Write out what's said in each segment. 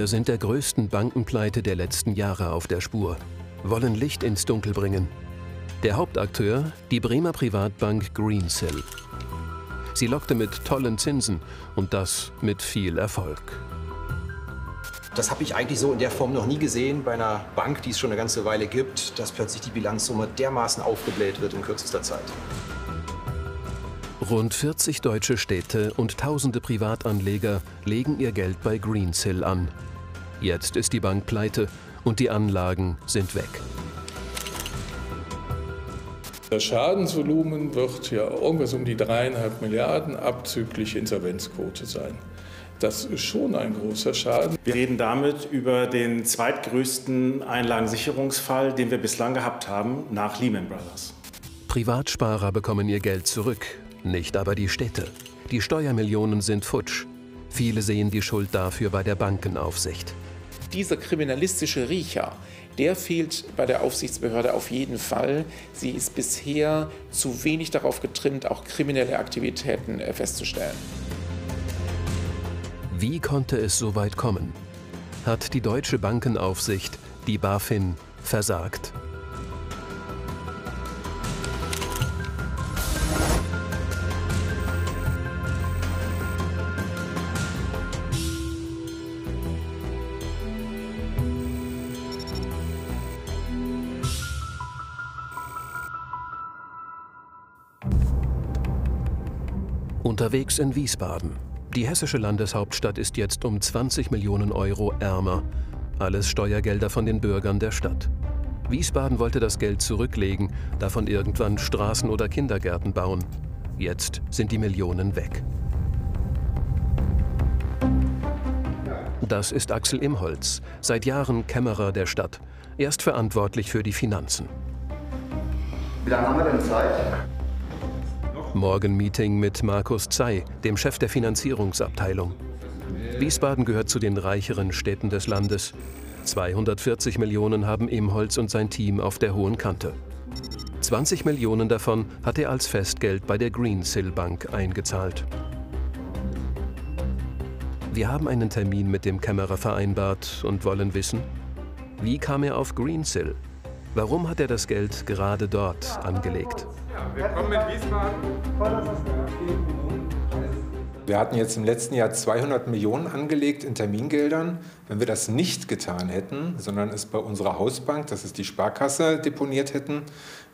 Wir sind der größten Bankenpleite der letzten Jahre auf der Spur, wollen Licht ins Dunkel bringen. Der Hauptakteur, die Bremer Privatbank Greensill. Sie lockte mit tollen Zinsen und das mit viel Erfolg. Das habe ich eigentlich so in der Form noch nie gesehen bei einer Bank, die es schon eine ganze Weile gibt, dass plötzlich die Bilanzsumme dermaßen aufgebläht wird in kürzester Zeit. Rund 40 deutsche Städte und tausende Privatanleger legen ihr Geld bei Greensill an. Jetzt ist die Bank pleite und die Anlagen sind weg. Das Schadensvolumen wird ja irgendwas um die dreieinhalb Milliarden abzüglich Insolvenzquote sein. Das ist schon ein großer Schaden. Wir reden damit über den zweitgrößten Einlagensicherungsfall, den wir bislang gehabt haben, nach Lehman Brothers. Privatsparer bekommen ihr Geld zurück, nicht aber die Städte. Die Steuermillionen sind futsch. Viele sehen die Schuld dafür bei der Bankenaufsicht. Dieser kriminalistische Riecher, der fehlt bei der Aufsichtsbehörde auf jeden Fall. Sie ist bisher zu wenig darauf getrimmt, auch kriminelle Aktivitäten äh, festzustellen. Wie konnte es so weit kommen? Hat die deutsche Bankenaufsicht, die BaFin, versagt? Unterwegs in Wiesbaden. Die hessische Landeshauptstadt ist jetzt um 20 Millionen Euro ärmer. Alles Steuergelder von den Bürgern der Stadt. Wiesbaden wollte das Geld zurücklegen, davon irgendwann Straßen oder Kindergärten bauen. Jetzt sind die Millionen weg. Das ist Axel Imholz, seit Jahren Kämmerer der Stadt. Er ist verantwortlich für die Finanzen. Wie lange haben wir denn Zeit? Morgenmeeting mit Markus Zey, dem Chef der Finanzierungsabteilung. Wiesbaden gehört zu den reicheren Städten des Landes. 240 Millionen haben Imholz und sein Team auf der hohen Kante. 20 Millionen davon hat er als Festgeld bei der Greensill Bank eingezahlt. Wir haben einen Termin mit dem Kämmerer vereinbart und wollen wissen, wie kam er auf Greensill? Warum hat er das Geld gerade dort angelegt? Willkommen in Wiesbaden. Wir hatten jetzt im letzten Jahr 200 Millionen angelegt in Termingeldern. Wenn wir das nicht getan hätten, sondern es bei unserer Hausbank, das ist die Sparkasse, deponiert hätten,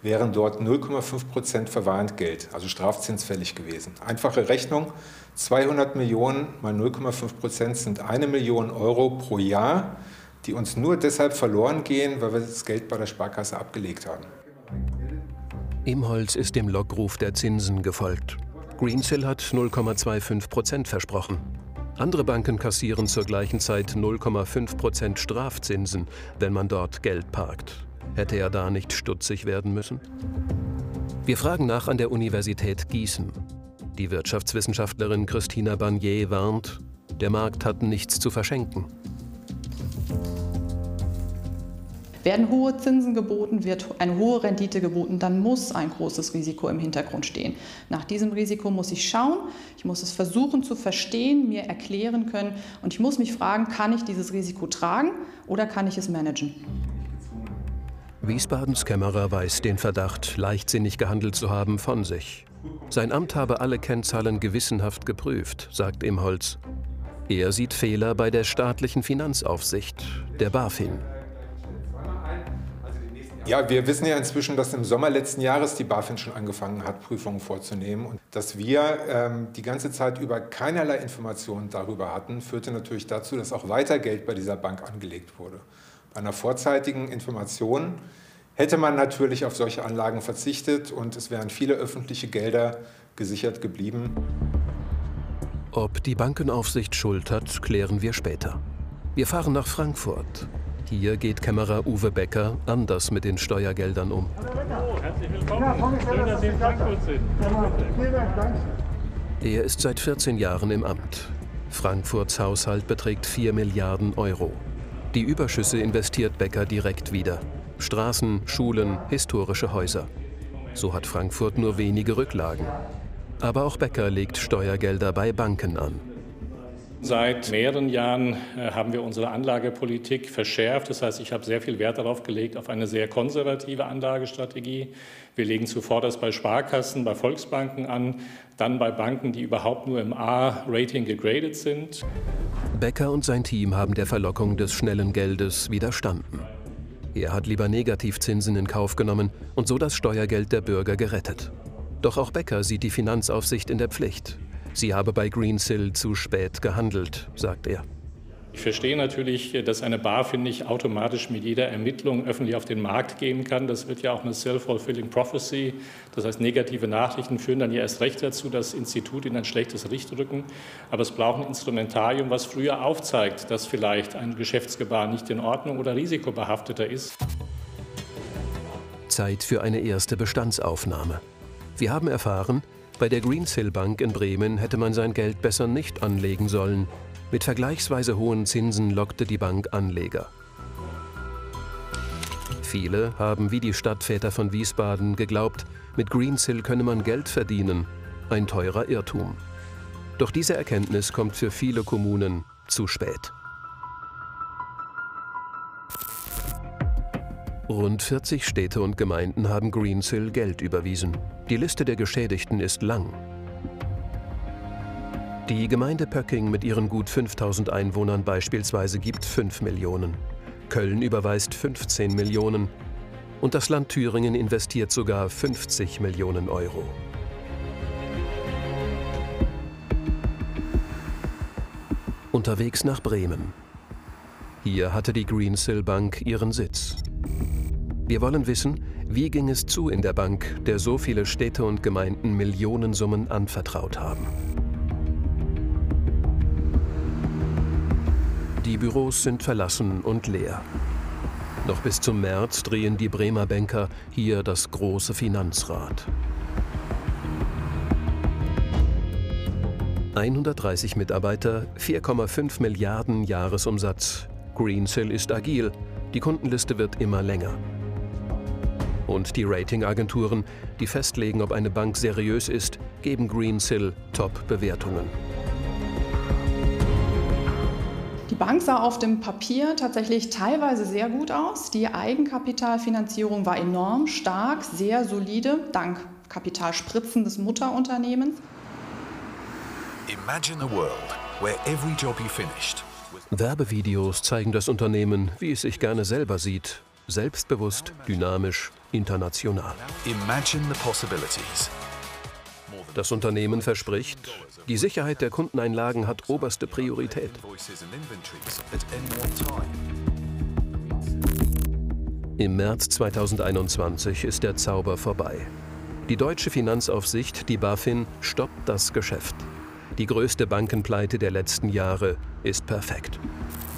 wären dort 0,5 Prozent Verwarntgeld, also strafzinsfällig gewesen. Einfache Rechnung, 200 Millionen mal 0,5 Prozent sind eine Million Euro pro Jahr, die uns nur deshalb verloren gehen, weil wir das Geld bei der Sparkasse abgelegt haben. Imholz ist dem Lockruf der Zinsen gefolgt. Greensill hat 0,25 Prozent versprochen. Andere Banken kassieren zur gleichen Zeit 0,5 Prozent Strafzinsen, wenn man dort Geld parkt. Hätte er da nicht stutzig werden müssen? Wir fragen nach an der Universität Gießen. Die Wirtschaftswissenschaftlerin Christina Barnier warnt, der Markt hat nichts zu verschenken. Werden hohe Zinsen geboten, wird eine hohe Rendite geboten, dann muss ein großes Risiko im Hintergrund stehen. Nach diesem Risiko muss ich schauen, ich muss es versuchen zu verstehen, mir erklären können und ich muss mich fragen, kann ich dieses Risiko tragen oder kann ich es managen? Wiesbadens Kämmerer weiß den Verdacht, leichtsinnig gehandelt zu haben, von sich. Sein Amt habe alle Kennzahlen gewissenhaft geprüft, sagt Imholz. Er sieht Fehler bei der staatlichen Finanzaufsicht, der BaFin. Ja, wir wissen ja inzwischen, dass im Sommer letzten Jahres die BaFin schon angefangen hat, Prüfungen vorzunehmen. Und dass wir ähm, die ganze Zeit über keinerlei Informationen darüber hatten, führte natürlich dazu, dass auch weiter Geld bei dieser Bank angelegt wurde. Bei einer vorzeitigen Information hätte man natürlich auf solche Anlagen verzichtet und es wären viele öffentliche Gelder gesichert geblieben. Ob die Bankenaufsicht Schuld hat, klären wir später. Wir fahren nach Frankfurt. Hier geht Kämmerer Uwe Becker anders mit den Steuergeldern um. Herzlich willkommen. Schön, dass Sie in Frankfurt sind. Er ist seit 14 Jahren im Amt. Frankfurts Haushalt beträgt 4 Milliarden Euro. Die Überschüsse investiert Becker direkt wieder. Straßen, Schulen, historische Häuser. So hat Frankfurt nur wenige Rücklagen. Aber auch Becker legt Steuergelder bei Banken an. Seit mehreren Jahren äh, haben wir unsere Anlagepolitik verschärft. Das heißt, ich habe sehr viel Wert darauf gelegt, auf eine sehr konservative Anlagestrategie. Wir legen zuvorderst bei Sparkassen, bei Volksbanken an, dann bei Banken, die überhaupt nur im A-Rating gegradet sind. Becker und sein Team haben der Verlockung des schnellen Geldes widerstanden. Er hat lieber Negativzinsen in Kauf genommen und so das Steuergeld der Bürger gerettet. Doch auch Becker sieht die Finanzaufsicht in der Pflicht. Sie habe bei Greensill zu spät gehandelt, sagt er. Ich verstehe natürlich, dass eine BaFin nicht automatisch mit jeder Ermittlung öffentlich auf den Markt gehen kann. Das wird ja auch eine self-fulfilling prophecy. Das heißt, negative Nachrichten führen dann ja erst recht dazu, das Institut in ein schlechtes Licht rücken. Aber es braucht ein Instrumentarium, was früher aufzeigt, dass vielleicht ein Geschäftsgebaren nicht in Ordnung oder risikobehafteter ist. Zeit für eine erste Bestandsaufnahme. Wir haben erfahren, bei der Greensill Bank in Bremen hätte man sein Geld besser nicht anlegen sollen. Mit vergleichsweise hohen Zinsen lockte die Bank Anleger. Viele haben wie die Stadtväter von Wiesbaden geglaubt, mit Greensill könne man Geld verdienen. Ein teurer Irrtum. Doch diese Erkenntnis kommt für viele Kommunen zu spät. Rund 40 Städte und Gemeinden haben Greensill Geld überwiesen. Die Liste der Geschädigten ist lang. Die Gemeinde Pöcking mit ihren gut 5000 Einwohnern beispielsweise gibt 5 Millionen. Köln überweist 15 Millionen. Und das Land Thüringen investiert sogar 50 Millionen Euro. Unterwegs nach Bremen. Hier hatte die Greensill Bank ihren Sitz. Wir wollen wissen, wie ging es zu in der Bank, der so viele Städte und Gemeinden Millionensummen anvertraut haben. Die Büros sind verlassen und leer. Noch bis zum März drehen die Bremer Banker hier das große Finanzrad. 130 Mitarbeiter, 4,5 Milliarden Jahresumsatz. Greensill ist agil, die Kundenliste wird immer länger und die Ratingagenturen, die festlegen, ob eine Bank seriös ist, geben Greensill Top-Bewertungen. Die Bank sah auf dem Papier tatsächlich teilweise sehr gut aus. Die Eigenkapitalfinanzierung war enorm stark, sehr solide, dank Kapitalspritzen des Mutterunternehmens. Imagine a world where every job you finished Werbevideos zeigen das Unternehmen, wie es sich gerne selber sieht. Selbstbewusst, dynamisch, international. Das Unternehmen verspricht, die Sicherheit der Kundeneinlagen hat oberste Priorität. Im März 2021 ist der Zauber vorbei. Die deutsche Finanzaufsicht, die BaFin, stoppt das Geschäft. Die größte Bankenpleite der letzten Jahre ist perfekt.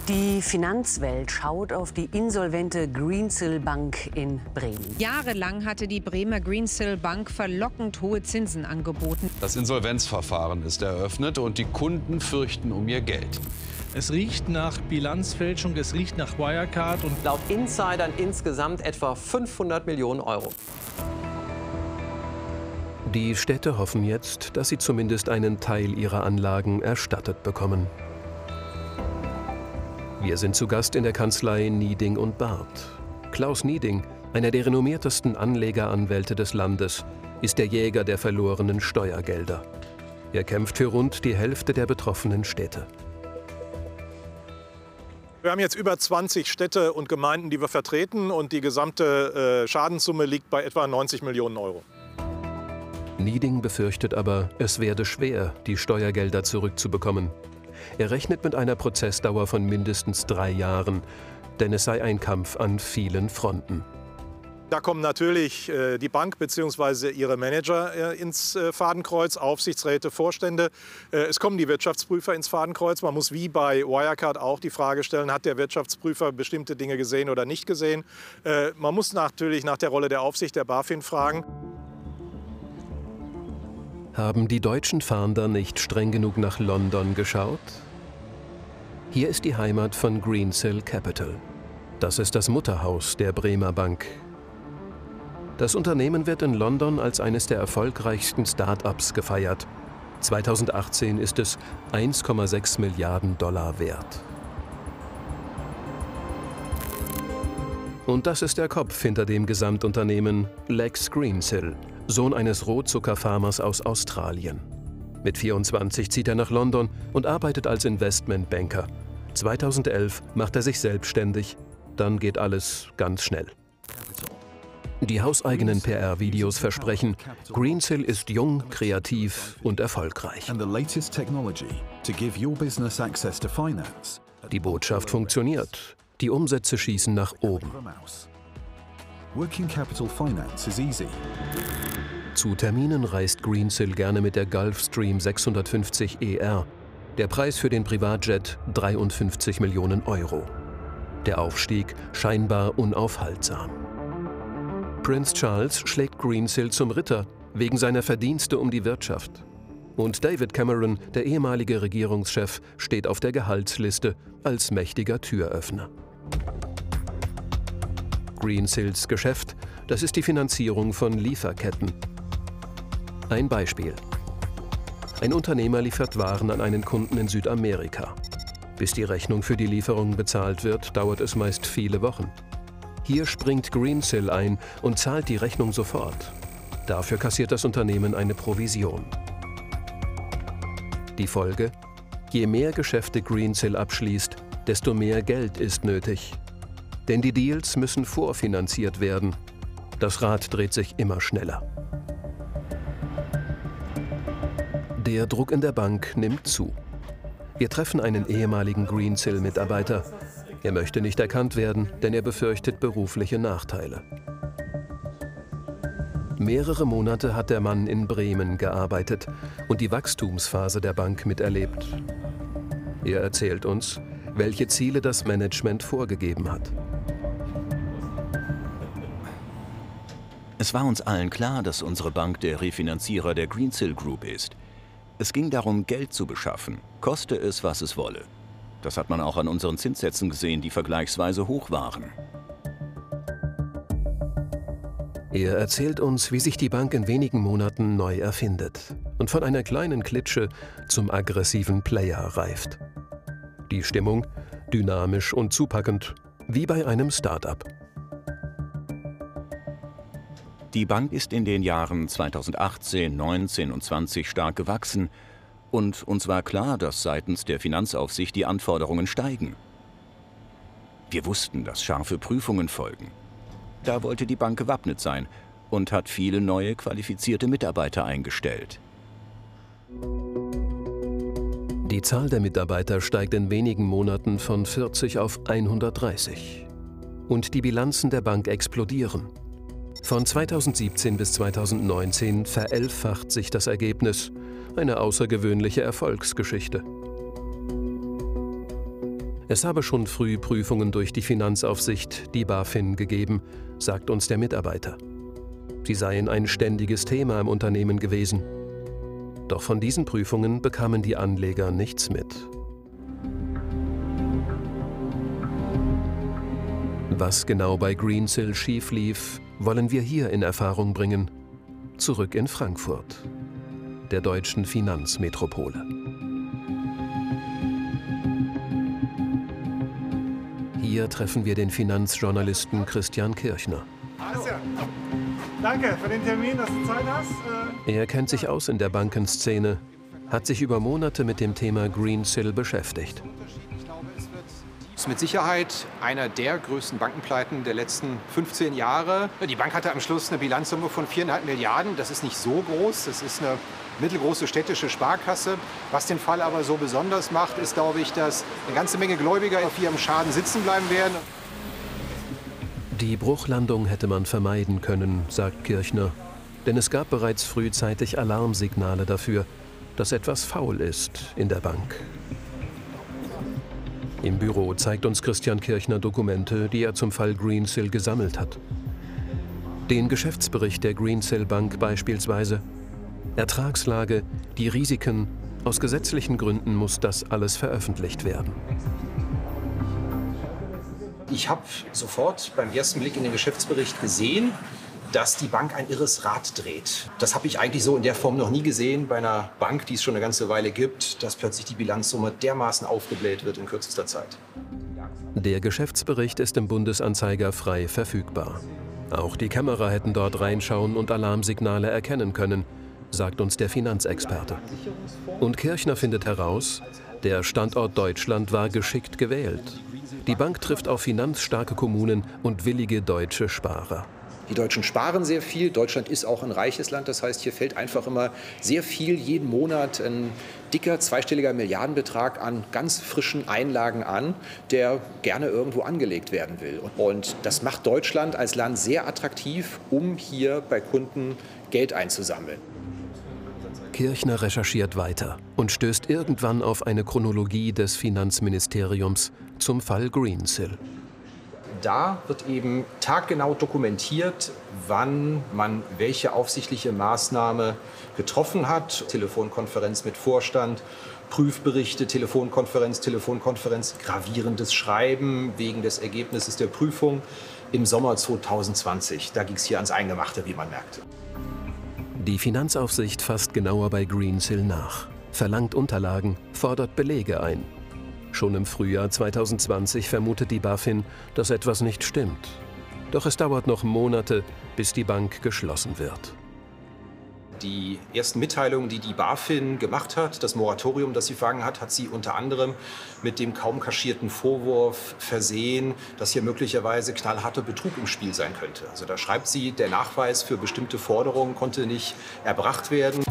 Die Finanzwelt schaut auf die insolvente Greensill Bank in Bremen. Jahrelang hatte die Bremer Greensill Bank verlockend hohe Zinsen angeboten. Das Insolvenzverfahren ist eröffnet und die Kunden fürchten um ihr Geld. Es riecht nach Bilanzfälschung, es riecht nach Wirecard und laut Insidern insgesamt etwa 500 Millionen Euro. Die Städte hoffen jetzt, dass sie zumindest einen Teil ihrer Anlagen erstattet bekommen. Wir sind zu Gast in der Kanzlei Nieding und Barth. Klaus Nieding, einer der renommiertesten Anlegeranwälte des Landes, ist der Jäger der verlorenen Steuergelder. Er kämpft für rund die Hälfte der betroffenen Städte. Wir haben jetzt über 20 Städte und Gemeinden, die wir vertreten und die gesamte äh, Schadenssumme liegt bei etwa 90 Millionen Euro. Nieding befürchtet aber, es werde schwer, die Steuergelder zurückzubekommen. Er rechnet mit einer Prozessdauer von mindestens drei Jahren, denn es sei ein Kampf an vielen Fronten. Da kommen natürlich äh, die Bank bzw. ihre Manager äh, ins äh, Fadenkreuz, Aufsichtsräte, Vorstände. Es kommen die Wirtschaftsprüfer ins Fadenkreuz. Man muss wie bei Wirecard auch die Frage stellen, hat der Wirtschaftsprüfer bestimmte Dinge gesehen oder nicht gesehen. Man muss natürlich nach der Rolle der Aufsicht der BaFin fragen. Haben die deutschen Fahnder nicht streng genug nach London geschaut? Hier ist die Heimat von Greensill Capital. Das ist das Mutterhaus der Bremer Bank. Das Unternehmen wird in London als eines der erfolgreichsten Start-ups gefeiert. 2018 ist es 1,6 Milliarden Dollar wert. Und das ist der Kopf hinter dem Gesamtunternehmen Lex Greensill, Sohn eines Rohzuckerfarmers aus Australien. Mit 24 zieht er nach London und arbeitet als Investmentbanker. 2011 macht er sich selbstständig. Dann geht alles ganz schnell. Die hauseigenen PR-Videos versprechen, Greensill ist jung, kreativ und erfolgreich. Die Botschaft funktioniert. Die Umsätze schießen nach oben. Zu Terminen reist Greensill gerne mit der Gulfstream 650 ER. Der Preis für den Privatjet 53 Millionen Euro. Der Aufstieg scheinbar unaufhaltsam. Prince Charles schlägt Greensill zum Ritter wegen seiner Verdienste um die Wirtschaft. Und David Cameron, der ehemalige Regierungschef, steht auf der Gehaltsliste als mächtiger Türöffner. Greensills Geschäft, das ist die Finanzierung von Lieferketten. Ein Beispiel. Ein Unternehmer liefert Waren an einen Kunden in Südamerika. Bis die Rechnung für die Lieferung bezahlt wird, dauert es meist viele Wochen. Hier springt Greensill ein und zahlt die Rechnung sofort. Dafür kassiert das Unternehmen eine Provision. Die Folge? Je mehr Geschäfte Greensill abschließt, desto mehr Geld ist nötig. Denn die Deals müssen vorfinanziert werden. Das Rad dreht sich immer schneller. Der Druck in der Bank nimmt zu. Wir treffen einen ehemaligen Greensill-Mitarbeiter, er möchte nicht erkannt werden, denn er befürchtet berufliche Nachteile. Mehrere Monate hat der Mann in Bremen gearbeitet und die Wachstumsphase der Bank miterlebt. Er erzählt uns, welche Ziele das Management vorgegeben hat. Es war uns allen klar, dass unsere Bank der Refinanzierer der Greensill Group ist. Es ging darum, Geld zu beschaffen, koste es, was es wolle. Das hat man auch an unseren Zinssätzen gesehen, die vergleichsweise hoch waren. Er erzählt uns, wie sich die Bank in wenigen Monaten neu erfindet und von einer kleinen Klitsche zum aggressiven Player reift. Die Stimmung dynamisch und zupackend, wie bei einem Start-up. Die Bank ist in den Jahren 2018, 19 und 20 stark gewachsen und uns war klar, dass seitens der Finanzaufsicht die Anforderungen steigen. Wir wussten, dass scharfe Prüfungen folgen. Da wollte die Bank gewappnet sein und hat viele neue qualifizierte Mitarbeiter eingestellt. Die Zahl der Mitarbeiter steigt in wenigen Monaten von 40 auf 130. Und die Bilanzen der Bank explodieren. Von 2017 bis 2019 verelfacht sich das Ergebnis eine außergewöhnliche Erfolgsgeschichte. Es habe schon früh Prüfungen durch die Finanzaufsicht, die BaFin, gegeben, sagt uns der Mitarbeiter. Sie seien ein ständiges Thema im Unternehmen gewesen. Doch von diesen Prüfungen bekamen die Anleger nichts mit. Was genau bei Greensill schief lief, wollen wir hier in Erfahrung bringen. Zurück in Frankfurt der deutschen Finanzmetropole. Hier treffen wir den Finanzjournalisten Christian Kirchner. Danke für den Termin, dass du Zeit hast. Äh, er kennt sich aus in der Bankenszene, hat sich über Monate mit dem Thema Greensill beschäftigt ist mit Sicherheit einer der größten Bankenpleiten der letzten 15 Jahre. Die Bank hatte am Schluss eine Bilanzsumme von 4,5 Milliarden. Das ist nicht so groß. Das ist eine mittelgroße städtische Sparkasse. Was den Fall aber so besonders macht, ist, glaube ich, dass eine ganze Menge Gläubiger auf ihrem Schaden sitzen bleiben werden. Die Bruchlandung hätte man vermeiden können, sagt Kirchner. Denn es gab bereits frühzeitig Alarmsignale dafür, dass etwas faul ist in der Bank. Im Büro zeigt uns Christian Kirchner Dokumente, die er zum Fall Greensill gesammelt hat. Den Geschäftsbericht der Greensill Bank beispielsweise. Ertragslage, die Risiken. Aus gesetzlichen Gründen muss das alles veröffentlicht werden. Ich habe sofort beim ersten Blick in den Geschäftsbericht gesehen, dass die Bank ein irres Rad dreht. Das habe ich eigentlich so in der Form noch nie gesehen bei einer Bank, die es schon eine ganze Weile gibt, dass plötzlich die Bilanzsumme dermaßen aufgebläht wird in kürzester Zeit. Der Geschäftsbericht ist im Bundesanzeiger frei verfügbar. Auch die Kämmerer hätten dort reinschauen und Alarmsignale erkennen können, sagt uns der Finanzexperte. Und Kirchner findet heraus, der Standort Deutschland war geschickt gewählt. Die Bank trifft auf finanzstarke Kommunen und willige deutsche Sparer. Die Deutschen sparen sehr viel. Deutschland ist auch ein reiches Land. Das heißt, hier fällt einfach immer sehr viel jeden Monat ein dicker zweistelliger Milliardenbetrag an ganz frischen Einlagen an, der gerne irgendwo angelegt werden will. Und das macht Deutschland als Land sehr attraktiv, um hier bei Kunden Geld einzusammeln. Kirchner recherchiert weiter und stößt irgendwann auf eine Chronologie des Finanzministeriums zum Fall Greensill. Da wird eben taggenau dokumentiert, wann man welche aufsichtliche Maßnahme getroffen hat. Telefonkonferenz mit Vorstand, Prüfberichte, Telefonkonferenz, Telefonkonferenz, gravierendes Schreiben wegen des Ergebnisses der Prüfung im Sommer 2020. Da ging es hier ans Eingemachte, wie man merkte. Die Finanzaufsicht fasst genauer bei Greensill nach, verlangt Unterlagen, fordert Belege ein. Schon im Frühjahr 2020 vermutet die BaFin, dass etwas nicht stimmt. Doch es dauert noch Monate, bis die Bank geschlossen wird. Die ersten Mitteilungen, die die BaFin gemacht hat, das Moratorium, das sie verhangen hat, hat sie unter anderem mit dem kaum kaschierten Vorwurf versehen, dass hier möglicherweise knallharter Betrug im Spiel sein könnte. Also da schreibt sie, der Nachweis für bestimmte Forderungen konnte nicht erbracht werden.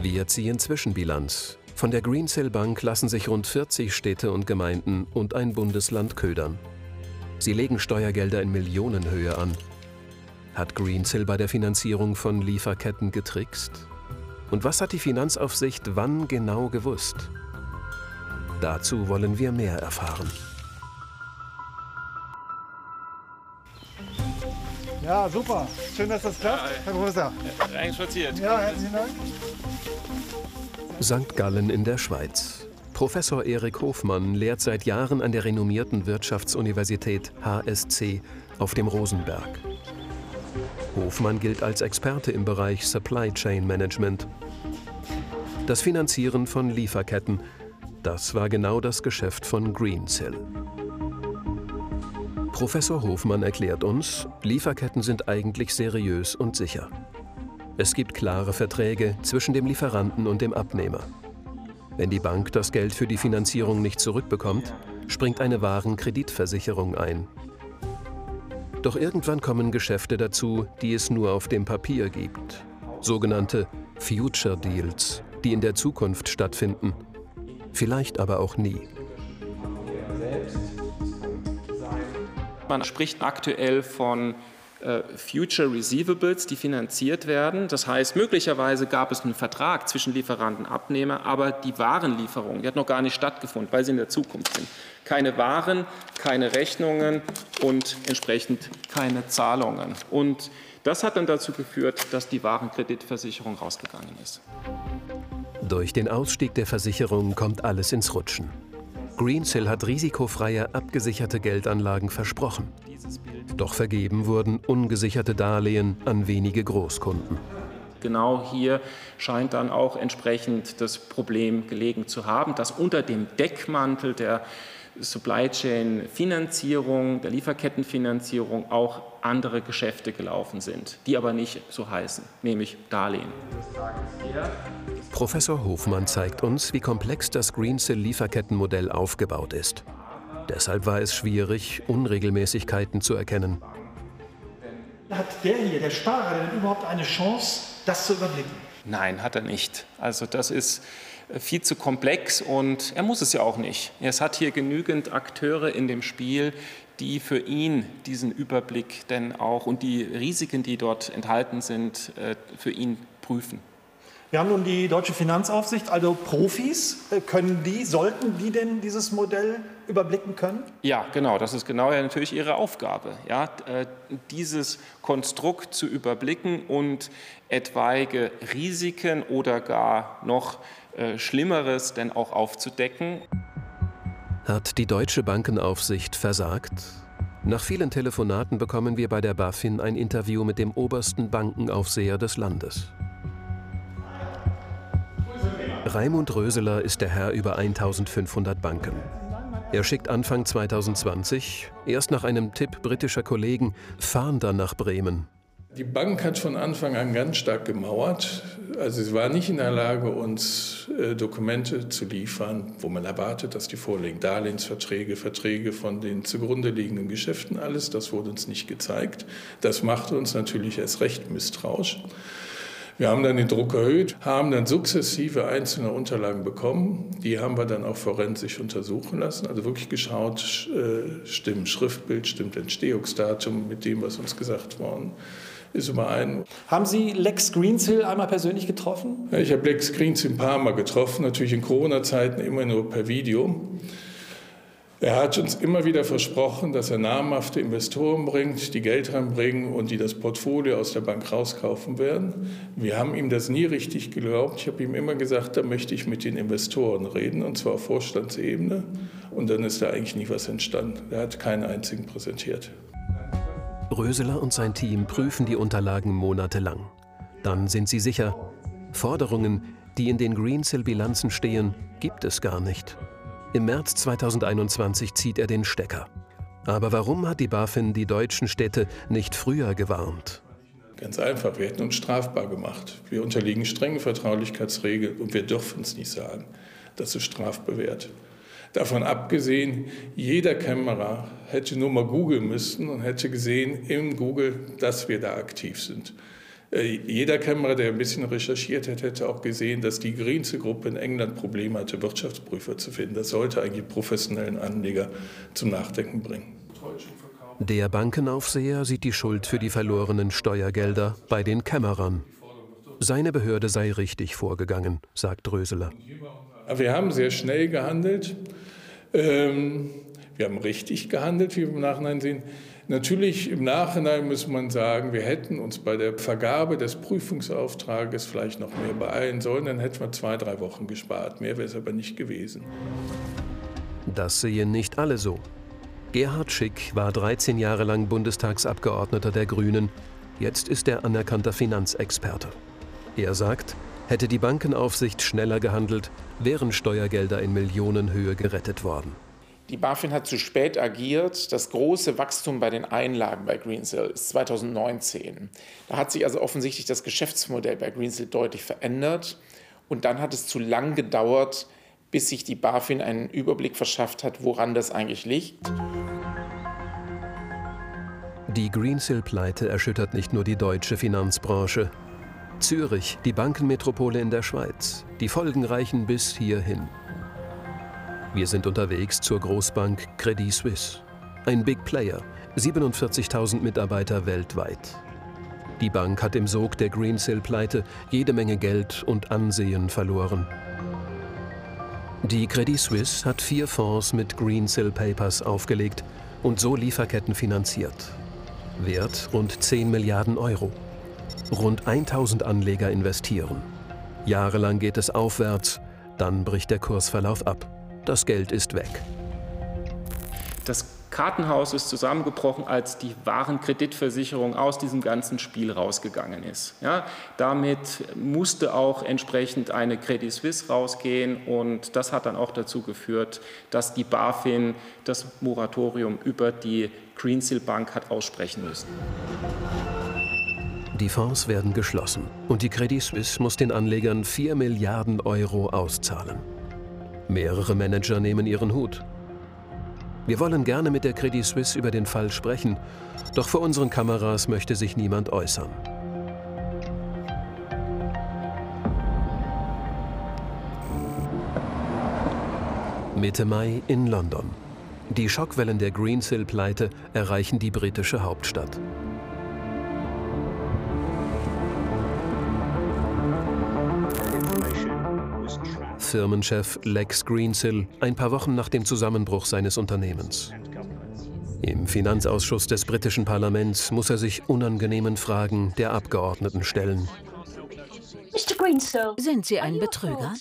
Wir ziehen Zwischenbilanz. Von der Greensill Bank lassen sich rund 40 Städte und Gemeinden und ein Bundesland ködern. Sie legen Steuergelder in Millionenhöhe an. Hat Greensill bei der Finanzierung von Lieferketten getrickst? Und was hat die Finanzaufsicht wann genau gewusst? Dazu wollen wir mehr erfahren. Ja, super. Schön, dass das klappt, Herr Professor. Einspaziert. Ja, herzlichen Dank. St. Gallen in der Schweiz. Professor Erik Hofmann lehrt seit Jahren an der renommierten Wirtschaftsuniversität HSC auf dem Rosenberg. Hofmann gilt als Experte im Bereich Supply Chain Management. Das Finanzieren von Lieferketten, das war genau das Geschäft von Greensill. Professor Hofmann erklärt uns, Lieferketten sind eigentlich seriös und sicher. Es gibt klare Verträge zwischen dem Lieferanten und dem Abnehmer. Wenn die Bank das Geld für die Finanzierung nicht zurückbekommt, springt eine Warenkreditversicherung ein. Doch irgendwann kommen Geschäfte dazu, die es nur auf dem Papier gibt. Sogenannte Future Deals, die in der Zukunft stattfinden. Vielleicht aber auch nie. Man spricht aktuell von Future Receivables, die finanziert werden. Das heißt, möglicherweise gab es einen Vertrag zwischen Lieferanten und Abnehmer, aber die Warenlieferung, die hat noch gar nicht stattgefunden, weil sie in der Zukunft sind. Keine Waren, keine Rechnungen und entsprechend keine Zahlungen. Und das hat dann dazu geführt, dass die Warenkreditversicherung rausgegangen ist. Durch den Ausstieg der Versicherung kommt alles ins Rutschen. Greensill hat risikofreie, abgesicherte Geldanlagen versprochen. Doch vergeben wurden ungesicherte Darlehen an wenige Großkunden. Genau hier scheint dann auch entsprechend das Problem gelegen zu haben, dass unter dem Deckmantel der Supply Chain Finanzierung, der Lieferkettenfinanzierung auch andere Geschäfte gelaufen sind, die aber nicht so heißen, nämlich Darlehen. Professor Hofmann zeigt uns, wie komplex das Greensill-Lieferkettenmodell aufgebaut ist. Deshalb war es schwierig, Unregelmäßigkeiten zu erkennen. Hat der hier, der Sparer, denn überhaupt eine Chance, das zu überblicken? Nein, hat er nicht. Also das ist äh, viel zu komplex und er muss es ja auch nicht. Es hat hier genügend Akteure in dem Spiel, die für ihn diesen Überblick denn auch und die Risiken, die dort enthalten sind, äh, für ihn prüfen. Wir haben nun die deutsche Finanzaufsicht, also Profis. Äh, können die, sollten die denn dieses Modell überblicken können? Ja, genau. Das ist genau ja natürlich ihre Aufgabe, ja, äh, dieses Konstrukt zu überblicken und etwaige Risiken oder gar noch äh, Schlimmeres denn auch aufzudecken. Hat die deutsche Bankenaufsicht versagt? Nach vielen Telefonaten bekommen wir bei der BaFin ein Interview mit dem obersten Bankenaufseher des Landes. Raimund Röseler ist der Herr über 1500 Banken. Er schickt Anfang 2020, erst nach einem Tipp britischer Kollegen, Fahnder nach Bremen. Die Bank hat von Anfang an ganz stark gemauert. Also sie war nicht in der Lage, uns äh, Dokumente zu liefern, wo man erwartet, dass die vorliegen. Darlehensverträge, Verträge von den zugrunde liegenden Geschäften, alles, das wurde uns nicht gezeigt. Das machte uns natürlich erst recht misstrauisch. Wir haben dann den Druck erhöht, haben dann sukzessive einzelne Unterlagen bekommen. Die haben wir dann auch forensisch untersuchen lassen. Also wirklich geschaut, äh, stimmt Schriftbild, stimmt Entstehungsdatum mit dem, was uns gesagt worden ist überein. Haben Sie Lex Greensill einmal persönlich getroffen? Ich habe Lex Greensill ein paar Mal getroffen, natürlich in Corona-Zeiten immer nur per Video. Er hat uns immer wieder versprochen, dass er namhafte Investoren bringt, die Geld reinbringen und die das Portfolio aus der Bank rauskaufen werden. Wir haben ihm das nie richtig geglaubt. Ich habe ihm immer gesagt, da möchte ich mit den Investoren reden, und zwar auf Vorstandsebene. Und dann ist da eigentlich nie was entstanden. Er hat keinen einzigen präsentiert. Röseler und sein Team prüfen die Unterlagen monatelang. Dann sind sie sicher, Forderungen, die in den Greensill-Bilanzen stehen, gibt es gar nicht. Im März 2021 zieht er den Stecker. Aber warum hat die BaFin die deutschen Städte nicht früher gewarnt? Ganz einfach, wir hätten uns strafbar gemacht. Wir unterliegen strengen Vertraulichkeitsregeln und wir dürfen es nicht sagen. Das ist strafbewehrt. Davon abgesehen, jeder Kämmerer hätte nur mal googeln müssen und hätte gesehen im Google, dass wir da aktiv sind. Äh, jeder Kämmerer, der ein bisschen recherchiert hätte, hätte auch gesehen, dass die Greensill-Gruppe in England Probleme hatte, Wirtschaftsprüfer zu finden. Das sollte eigentlich professionellen Anleger zum Nachdenken bringen. Der Bankenaufseher sieht die Schuld für die verlorenen Steuergelder bei den Kämmerern. Seine Behörde sei richtig vorgegangen, sagt Dröseler. Wir haben sehr schnell gehandelt. Ähm, wir haben richtig gehandelt, wie wir im Nachhinein sehen. Natürlich im Nachhinein muss man sagen, wir hätten uns bei der Vergabe des Prüfungsauftrages vielleicht noch mehr beeilen sollen. Dann hätten wir zwei, drei Wochen gespart. Mehr wäre es aber nicht gewesen. Das sehen nicht alle so. Gerhard Schick war 13 Jahre lang Bundestagsabgeordneter der Grünen. Jetzt ist er anerkannter Finanzexperte. Er sagt, Hätte die Bankenaufsicht schneller gehandelt, wären Steuergelder in Millionenhöhe gerettet worden. Die BaFin hat zu spät agiert. Das große Wachstum bei den Einlagen bei Greensill ist 2019. Da hat sich also offensichtlich das Geschäftsmodell bei Greensill deutlich verändert. Und dann hat es zu lang gedauert, bis sich die BaFin einen Überblick verschafft hat, woran das eigentlich liegt. Die Greensill-Pleite erschüttert nicht nur die deutsche Finanzbranche. Zürich, die Bankenmetropole in der Schweiz. Die Folgen reichen bis hierhin. Wir sind unterwegs zur Großbank Credit Suisse. Ein Big Player, 47.000 Mitarbeiter weltweit. Die Bank hat im Sog der Greensill-Pleite jede Menge Geld und Ansehen verloren. Die Credit Suisse hat vier Fonds mit Greensill Papers aufgelegt und so Lieferketten finanziert. Wert rund 10 Milliarden Euro. Rund 1000 Anleger investieren. Jahrelang geht es aufwärts, dann bricht der Kursverlauf ab. Das Geld ist weg. Das Kartenhaus ist zusammengebrochen, als die Warenkreditversicherung aus diesem ganzen Spiel rausgegangen ist. Ja, damit musste auch entsprechend eine Credit Suisse rausgehen und das hat dann auch dazu geführt, dass die BaFin das Moratorium über die Greensill Bank hat aussprechen müssen. Die Fonds werden geschlossen und die Credit Suisse muss den Anlegern 4 Milliarden Euro auszahlen. Mehrere Manager nehmen ihren Hut. Wir wollen gerne mit der Credit Suisse über den Fall sprechen, doch vor unseren Kameras möchte sich niemand äußern. Mitte Mai in London. Die Schockwellen der Greensill-Pleite erreichen die britische Hauptstadt. Firmenchef Lex Greensill ein paar Wochen nach dem Zusammenbruch seines Unternehmens. Im Finanzausschuss des britischen Parlaments muss er sich unangenehmen Fragen der Abgeordneten stellen. Sind Sie ein Betrüger?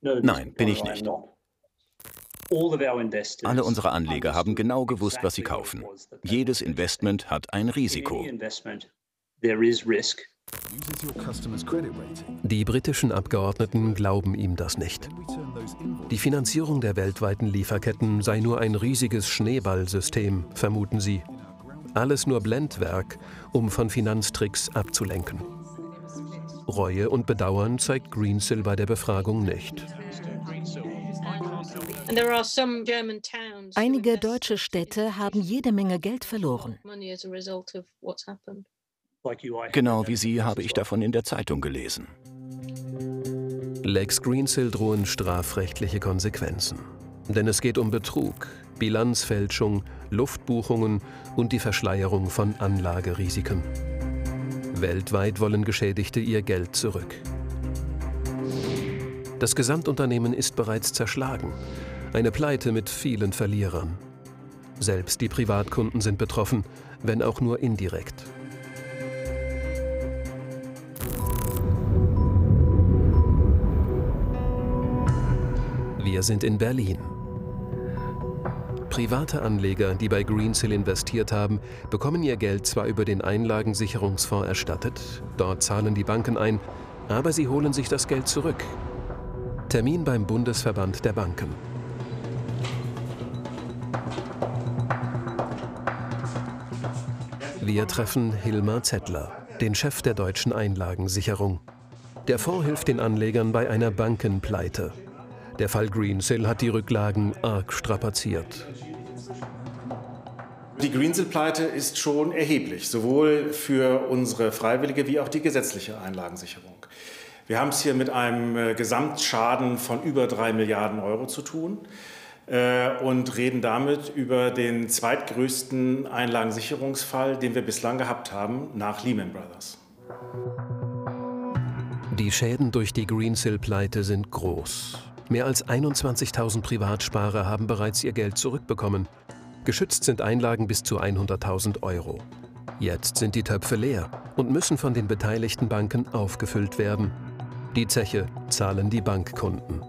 Nein, bin ich nicht. Alle unsere Anleger haben genau gewusst, was sie kaufen. Jedes Investment hat ein Risiko. Die britischen Abgeordneten glauben ihm das nicht. Die Finanzierung der weltweiten Lieferketten sei nur ein riesiges Schneeballsystem, vermuten sie. Alles nur Blendwerk, um von Finanztricks abzulenken. Reue und Bedauern zeigt Greensill bei der Befragung nicht. Einige deutsche Städte haben jede Menge Geld verloren. Genau wie Sie habe ich davon in der Zeitung gelesen. Lex Greensill drohen strafrechtliche Konsequenzen. Denn es geht um Betrug, Bilanzfälschung, Luftbuchungen und die Verschleierung von Anlagerisiken. Weltweit wollen Geschädigte ihr Geld zurück. Das Gesamtunternehmen ist bereits zerschlagen. Eine Pleite mit vielen Verlierern. Selbst die Privatkunden sind betroffen, wenn auch nur indirekt. Wir sind in Berlin. Private Anleger, die bei Greensill investiert haben, bekommen ihr Geld zwar über den Einlagensicherungsfonds erstattet, dort zahlen die Banken ein, aber sie holen sich das Geld zurück. Termin beim Bundesverband der Banken. Wir treffen Hilmar Zettler, den Chef der deutschen Einlagensicherung. Der Fonds hilft den Anlegern bei einer Bankenpleite. Der Fall Greensill hat die Rücklagen arg strapaziert. Die Greensill-Pleite ist schon erheblich, sowohl für unsere freiwillige wie auch die gesetzliche Einlagensicherung. Wir haben es hier mit einem äh, Gesamtschaden von über drei Milliarden Euro zu tun äh, und reden damit über den zweitgrößten Einlagensicherungsfall, den wir bislang gehabt haben, nach Lehman Brothers. Die Schäden durch die Greensill-Pleite sind groß. Mehr als 21.000 Privatsparer haben bereits ihr Geld zurückbekommen. Geschützt sind Einlagen bis zu 100.000 Euro. Jetzt sind die Töpfe leer und müssen von den beteiligten Banken aufgefüllt werden. Die Zeche zahlen die Bankkunden.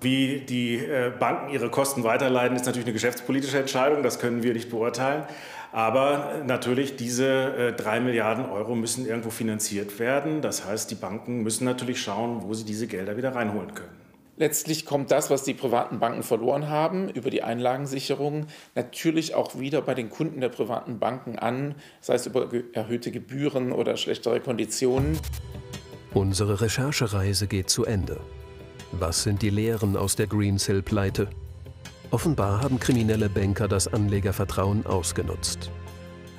Wie die äh, Banken ihre Kosten weiterleiten, ist natürlich eine geschäftspolitische Entscheidung. Das können wir nicht beurteilen. Aber natürlich, diese äh, drei Milliarden Euro müssen irgendwo finanziert werden. Das heißt, die Banken müssen natürlich schauen, wo sie diese Gelder wieder reinholen können. Letztlich kommt das, was die privaten Banken verloren haben über die Einlagensicherung, natürlich auch wieder bei den Kunden der privaten Banken an, sei es über erhöhte Gebühren oder schlechtere Konditionen. Unsere Recherchereise geht zu Ende. Was sind die Lehren aus der Greensill-Pleite? Offenbar haben kriminelle Banker das Anlegervertrauen ausgenutzt.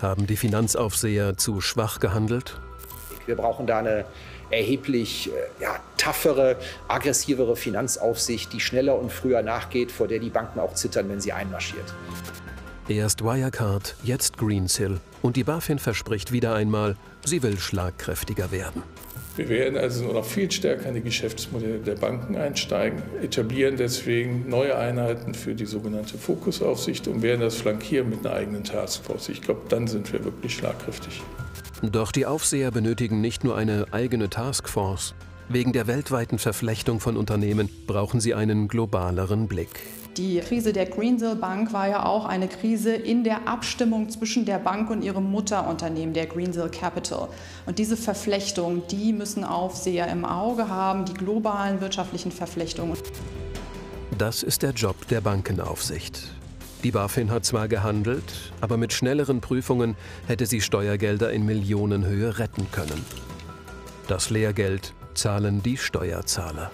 Haben die Finanzaufseher zu schwach gehandelt? Wir brauchen da eine erheblich äh, ja, toughere, aggressivere Finanzaufsicht, die schneller und früher nachgeht, vor der die Banken auch zittern, wenn sie einmarschiert. Erst Wirecard, jetzt Greensill. Und die BaFin verspricht wieder einmal, sie will schlagkräftiger werden. Wir werden also noch viel stärker in die Geschäftsmodelle der Banken einsteigen, etablieren deswegen neue Einheiten für die sogenannte Fokusaufsicht und werden das flankieren mit einer eigenen Taskforce. Ich glaube, dann sind wir wirklich schlagkräftig. Doch die Aufseher benötigen nicht nur eine eigene Taskforce. Wegen der weltweiten Verflechtung von Unternehmen brauchen sie einen globaleren Blick. Die Krise der Greensill Bank war ja auch eine Krise in der Abstimmung zwischen der Bank und ihrem Mutterunternehmen, der Greensill Capital. Und diese Verflechtung, die müssen Aufseher im Auge haben, die globalen wirtschaftlichen Verflechtungen. Das ist der Job der Bankenaufsicht. Die BaFin hat zwar gehandelt, aber mit schnelleren Prüfungen hätte sie Steuergelder in Millionenhöhe retten können. Das Lehrgeld zahlen die Steuerzahler.